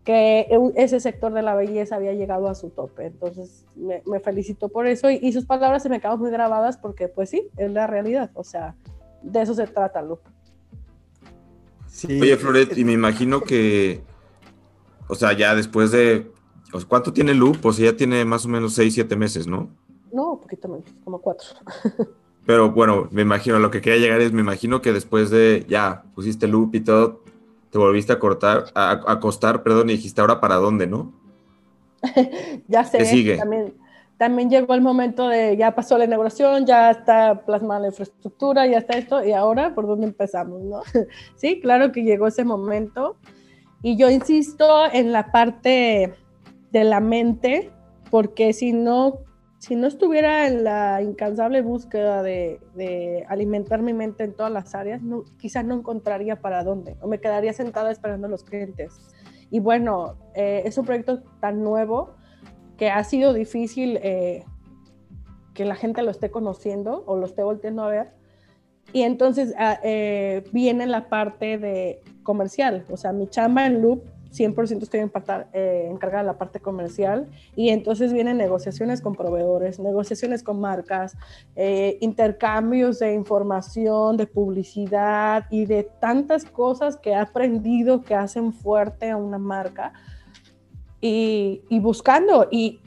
que ese sector de la belleza había llegado a su tope. Entonces me, felicito por eso y, sus palabras se me quedan muy grabadas porque pues sí, es la realidad. O sea, de eso se trata, Lu.
Sí. Oye, Floret, y me imagino que, o sea, ya después de, ¿cuánto tiene Lu? Pues ya tiene más o menos 6, 7 meses, ¿no?
No, un poquito menos, como 4.
Pero bueno, me imagino, lo que quería llegar es, me imagino que después de, ya, pusiste loop y todo, te volviste a cortar, a, acostar, perdón, y dijiste ahora para dónde, ¿no?
ya sé, sigue? También, también llegó el momento de ya pasó la inauguración, ya está plasmada la infraestructura, ya está esto, y ahora por dónde empezamos, ¿no? sí, claro que llegó ese momento. Y yo insisto en la parte de la mente, porque si no si no estuviera en la incansable búsqueda de, alimentar mi mente en todas las áreas, no, quizás no encontraría para dónde, o me quedaría sentada esperando a los clientes. Y bueno, eh, es un proyecto tan nuevo que ha sido difícil eh, que la gente lo esté conociendo o lo esté volteando a ver. Y entonces ah, eh, viene la parte de comercial, o sea, mi chamba en Loop 100% estoy eh, encargada de la parte comercial y entonces vienen negociaciones con proveedores, negociaciones con marcas, eh, intercambios de información, de publicidad y de tantas cosas que he aprendido que hacen fuerte a una marca y, y buscando. Y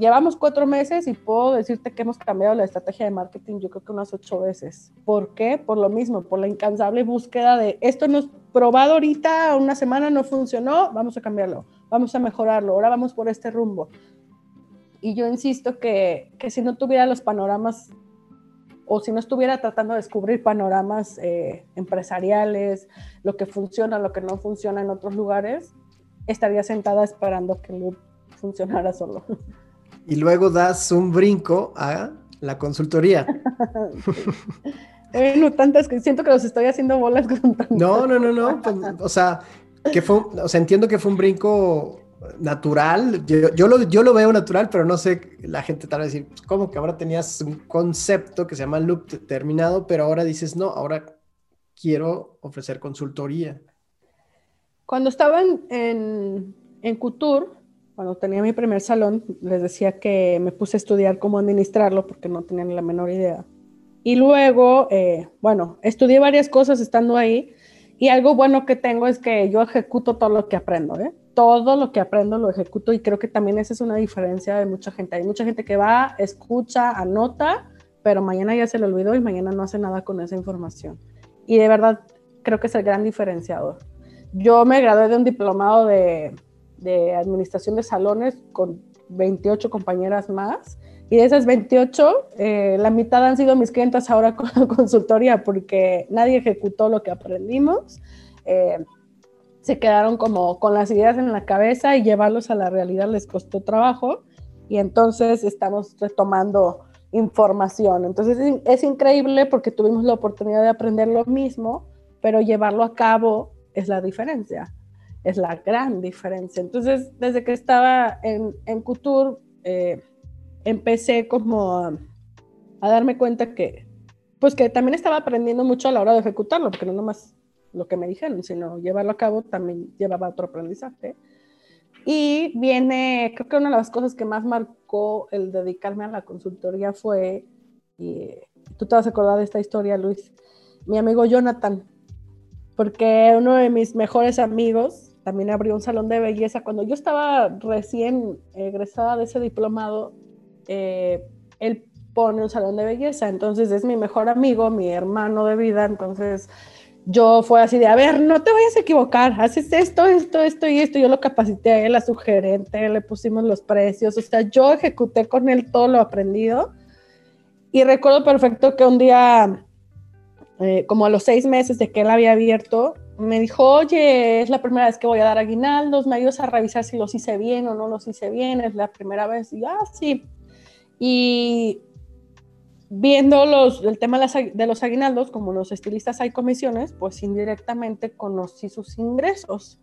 llevamos cuatro meses y puedo decirte que hemos cambiado la estrategia de marketing yo creo que unas ocho veces. ¿Por qué? Por lo mismo, por la incansable búsqueda de esto es probado ahorita, una semana no funcionó, vamos a cambiarlo, vamos a mejorarlo, ahora vamos por este rumbo. Y yo insisto que, que si no tuviera los panoramas o si no estuviera tratando de descubrir panoramas eh, empresariales, lo que funciona, lo que no funciona en otros lugares, estaría sentada esperando que Loop funcionara solo.
y luego das un brinco a la consultoría.
bueno, tantas que siento que los estoy haciendo bolas con
No, no, no, no. Pues, o sea, que fue, o sea, entiendo que fue un brinco natural. Yo, lo, yo lo veo natural, pero no sé, la gente tal vez decir, pues, ¿cómo que ahora tenías un concepto que se llama loop terminado, pero ahora dices, no, ahora quiero ofrecer consultoría?
Cuando estaba en, en, en Couture, cuando tenía mi primer salón, les decía que me puse a estudiar cómo administrarlo porque no tenía ni la menor idea. Y luego, eh, bueno, estudié varias cosas estando ahí y algo bueno que tengo es que yo ejecuto todo lo que aprendo, ¿eh? Todo lo que aprendo lo ejecuto y creo que también esa es una diferencia de mucha gente. Hay mucha gente que va, escucha, anota, pero mañana ya se le olvidó y mañana no hace nada con esa información. Y de verdad creo que es el gran diferenciador. Yo me gradué de un diplomado de de administración de salones con 28 compañeras más. Y de esas 28, eh, la mitad han sido mis clientes ahora con la consultoría porque nadie ejecutó lo que aprendimos. Eh, se quedaron como con las ideas en la cabeza y llevarlos a la realidad les costó trabajo. Y entonces estamos retomando información. Entonces es, es increíble porque tuvimos la oportunidad de aprender lo mismo, pero llevarlo a cabo es la diferencia es la gran diferencia. Entonces, desde que estaba en, en Couture, eh, empecé como a, darme cuenta que, pues que también estaba aprendiendo mucho a la hora de ejecutarlo, porque no nomás lo que me dijeron, sino llevarlo a cabo también llevaba otro aprendizaje. Y viene, creo que una de las cosas que más marcó el dedicarme a la consultoría fue, y tú te vas a acordar de esta historia, Luis, mi amigo Jonathan, porque uno de mis mejores amigos también abrió un salón de belleza. Cuando yo estaba recién egresada de ese diplomado, eh, él pone un salón de belleza, entonces es mi mejor amigo, mi hermano de vida, entonces yo fue así de, a ver, no te vayas a equivocar, haces esto, esto, esto y esto. Yo lo capacité a él, a su gerente, le pusimos los precios, o sea, yo ejecuté con él todo lo aprendido. Y recuerdo perfecto que un día, eh, como a los seis meses de que él había abierto, me dijo, oye, es la primera vez que voy a dar aguinaldos, me ayudas a revisar si los hice bien o no los hice bien, es la primera vez. Y ah, sí. Y viendo los, el tema de los aguinaldos, como los estilistas hay comisiones, pues indirectamente conocí sus ingresos.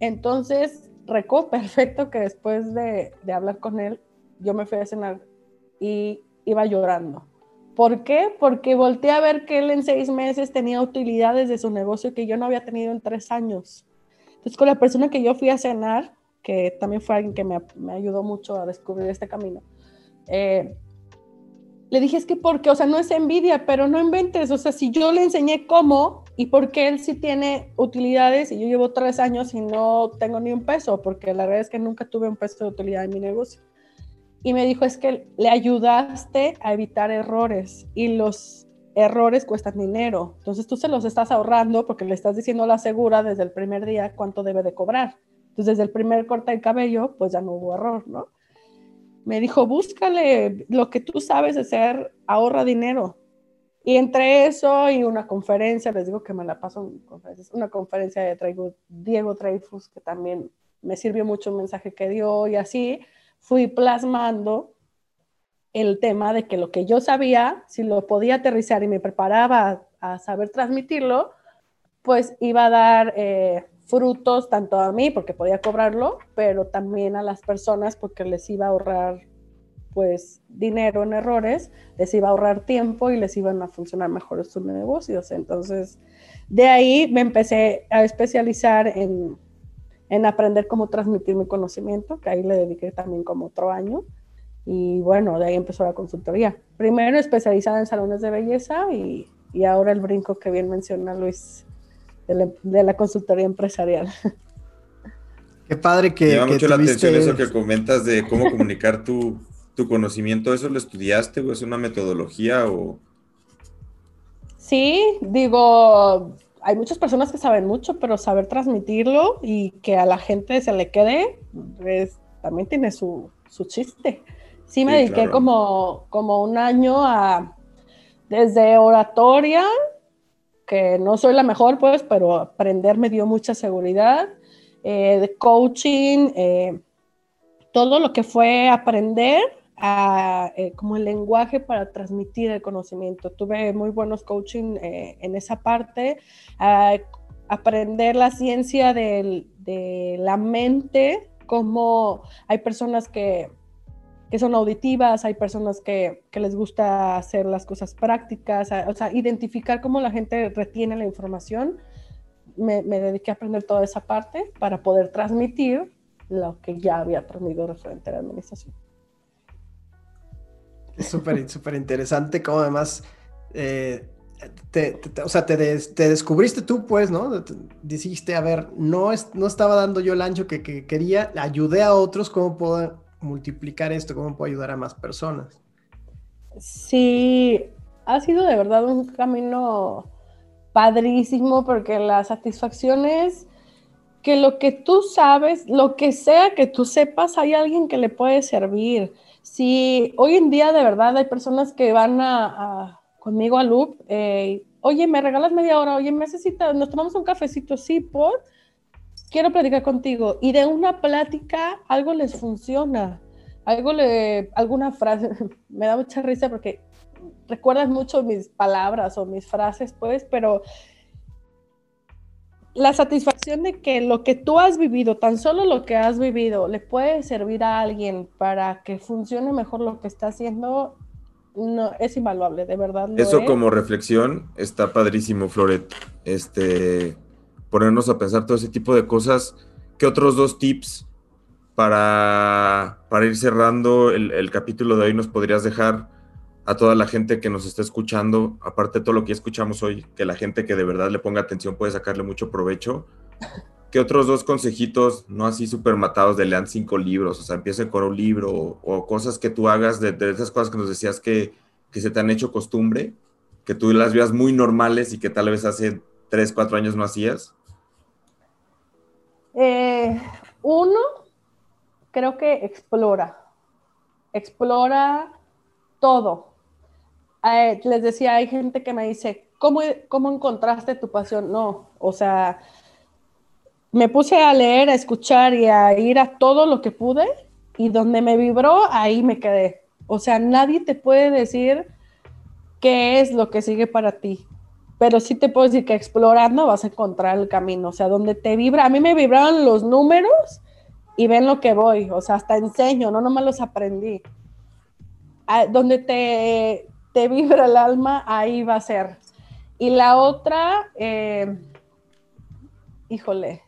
Entonces, recuerdo perfecto que después de, de hablar con él, yo me fui a cenar y iba llorando. ¿Por qué? Porque volteé a ver que él en seis meses tenía utilidades de su negocio que yo no había tenido en tres años. Entonces, con la persona que yo fui a cenar, que también fue alguien que me, ayudó mucho a descubrir este camino, eh, le dije, es que porque, o sea, no es envidia, pero no inventes, o sea, si yo le enseñé cómo y porque él sí tiene utilidades y yo llevo tres años y no tengo ni un peso, porque la verdad es que nunca tuve un peso de utilidad en mi negocio. Y me dijo, es que le ayudaste a evitar errores y los errores cuestan dinero. Entonces tú se los estás ahorrando porque le estás diciendo a la segura desde el primer día cuánto debe de cobrar. Entonces desde el primer corte de cabello, pues ya no hubo error, ¿no? me dijo, búscale lo que tú sabes hacer, ahorra dinero. Y entre eso y una conferencia, les digo que me la paso una conferencia de Diego Dreyfus, que también me sirvió mucho el mensaje que dio y así fui plasmando el tema de que lo que yo sabía, si lo podía aterrizar y me preparaba a, saber transmitirlo, pues iba a dar eh, frutos tanto a mí porque podía cobrarlo, pero también a las personas porque les iba a ahorrar pues dinero en errores, les iba a ahorrar tiempo y les iban a funcionar mejor sus negocios. Entonces, de ahí me empecé a especializar en, en aprender cómo transmitir mi conocimiento, que ahí le dediqué también como otro año. Y bueno, de ahí empezó la consultoría. Primero especializada en salones de belleza y, y ahora el brinco que bien menciona Luis de la, consultoría empresarial.
Qué padre que.
llama mucho la atención eso que comentas de cómo comunicar tu, conocimiento. ¿Eso lo estudiaste o es una metodología o.?
Sí, digo, hay muchas personas que saben mucho, pero saber transmitirlo y que a la gente se le quede, también tiene su, chiste. Sí, me dediqué como, como un año a desde oratoria que no soy la mejor, pues, pero aprender me dio mucha seguridad, eh, de coaching, eh, todo lo que fue aprender a, eh, como el lenguaje para transmitir el conocimiento. Tuve muy buenos coaching en esa parte, aprender la ciencia de la mente, cómo hay personas que que son auditivas, hay personas que, que, les gusta hacer las cosas prácticas, o sea, identificar cómo la gente retiene la información. Me, me, dediqué a aprender toda esa parte para poder transmitir lo que ya había aprendido referente a la administración.
Súper, súper interesante cómo además, eh, te, o sea, te, te, descubriste tú, pues, ¿no? Dijiste, a ver, no, es, no estaba dando yo el ancho que, que quería, ayudé a otros, ¿cómo puedo multiplicar esto? ¿Cómo puedo ayudar a más personas?
Sí, ha sido de verdad un camino padrísimo porque la satisfacción es que lo que tú sabes, lo que sea que tú sepas, hay alguien que le puede servir. Si hoy en día de verdad hay personas que van conmigo a Loop, eh, oye, me regalas media hora, oye, necesitas, nos tomamos un cafecito, sí, por quiero platicar contigo. Y de una plática algo les funciona, algo le, alguna frase, me da mucha risa porque recuerdas mucho mis palabras o mis frases, pues, pero la satisfacción de que lo que tú has vivido, tan solo lo que has vivido, le puede servir a alguien para que funcione mejor lo que está haciendo, no, es invaluable, de verdad.
Eso como reflexión está padrísimo, Floret. Este, ponernos a pensar todo ese tipo de cosas. ¿Qué otros dos tips para, para ir cerrando el, el capítulo de hoy, nos podrías dejar a toda la gente que nos está escuchando, aparte de todo lo que escuchamos hoy, que la gente que de verdad le ponga atención puede sacarle mucho provecho. ¿Qué otros dos consejitos, no así súper matados, de lean cinco libros? O sea, empiecen con un libro o, o cosas que tú hagas de, de, esas cosas que nos decías que, que se te han hecho costumbre, que tú las veas muy normales y que tal vez hace tres, cuatro años no hacías.
Eh, uno, creo que explora. Explora todo. Eh, les decía, hay gente que me dice, ¿cómo, ¿cómo encontraste tu pasión? No, o sea, me puse a leer, a escuchar y a ir a todo lo que pude y donde me vibró, ahí me quedé. O sea, nadie te puede decir qué es lo que sigue para ti, pero sí te puedo decir que explorando vas a encontrar el camino, o sea, donde te vibra. A mí me vibraron los números y ven lo que voy, o sea, hasta enseño, no nomás los aprendí. Ah, donde te, te vibra el alma, ahí va a ser. Y la otra, eh, híjole,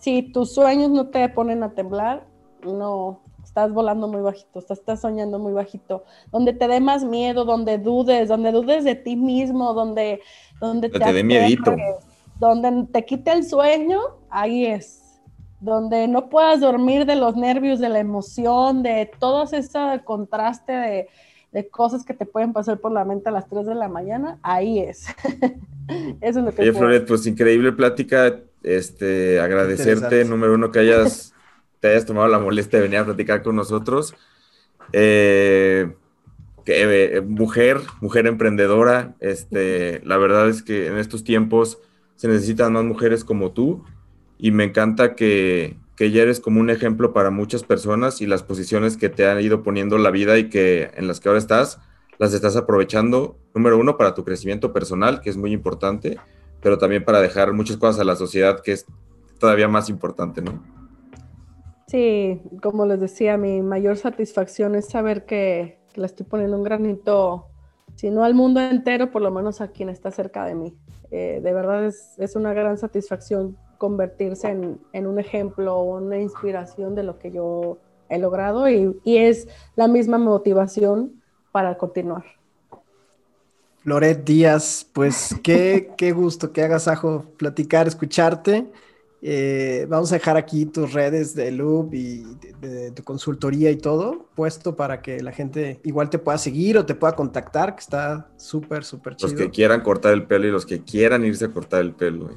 si tus sueños no te ponen a temblar, no, estás volando muy bajito, estás, estás, soñando muy bajito, donde te dé más miedo, donde dudes, donde dudes de ti mismo, donde, donde
te, te dé miedito.
Donde te quite el sueño, ahí es. Donde no puedas dormir de los nervios, de la emoción, de todo ese contraste de, de cosas que te pueden pasar por la mente a las 3 de la mañana, ahí es. Eso es lo que...
Oye, Floret, pues increíble plática, este, agradecerte, número uno, que hayas, te hayas tomado la molestia de venir a platicar con nosotros. Eh, que, eh, mujer, mujer emprendedora, este, la verdad es que en estos tiempos se necesitan más mujeres como tú y me encanta que, que ya eres como un ejemplo para muchas personas y las posiciones que te han ido poniendo la vida y que en las que ahora estás, las estás aprovechando, número uno, para tu crecimiento personal, que es muy importante, pero también para dejar muchas cosas a la sociedad, que es todavía más importante, ¿no?
Sí, como les decía, mi mayor satisfacción es saber que, que le estoy poniendo un granito, si no al mundo entero, por lo menos a quien está cerca de mí. Eh, de verdad es, es una gran satisfacción convertirse en, en, un ejemplo o una inspiración de lo que yo he logrado y, y es la misma motivación para continuar.
Loret Díaz, pues qué, qué gusto, qué agasajo platicar, escucharte. Eh, vamos a dejar aquí tus redes de Loop y de, de, tu consultoría y todo puesto para que la gente igual te pueda seguir o te pueda contactar, que está súper, súper chido.
Los que quieran cortar el pelo y los que quieran irse a cortar el pelo.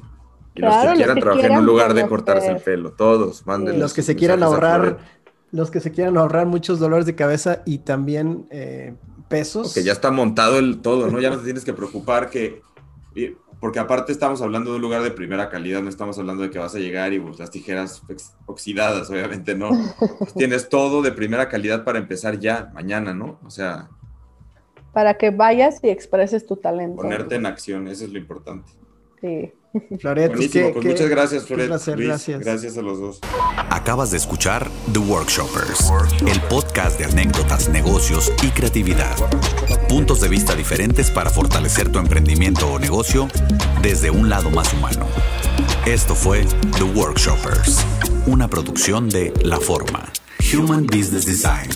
Y claro, los que quieran los que trabajar quieran en un lugar de cortarse el pelo, todos, mándenlos.
Los que se quieran ahorrar, los que se quieran ahorrar muchos dolores de cabeza y también eh, pesos.
Que ya está montado el todo, ¿no? Ya no te tienes que preocupar que porque aparte estamos hablando de un lugar de primera calidad, no estamos hablando de que vas a llegar y pues, las tijeras oxidadas, obviamente no. Pues tienes todo de primera calidad para empezar ya, mañana, ¿no? O sea...
Para que vayas y expreses tu talento.
Ponerte en acción, eso es lo importante.
Sí.
Floret,
Buenísimo, pues muchas gracias, Floret.
Placer,
Luis,
gracias.
gracias a los dos.
Acabas de escuchar The Workshoppers, el podcast de anécdotas, negocios y creatividad. Puntos de vista diferentes para fortalecer tu emprendimiento o negocio desde un lado más humano. Esto fue The Workshoppers, una producción de La Forma, Human Business Design.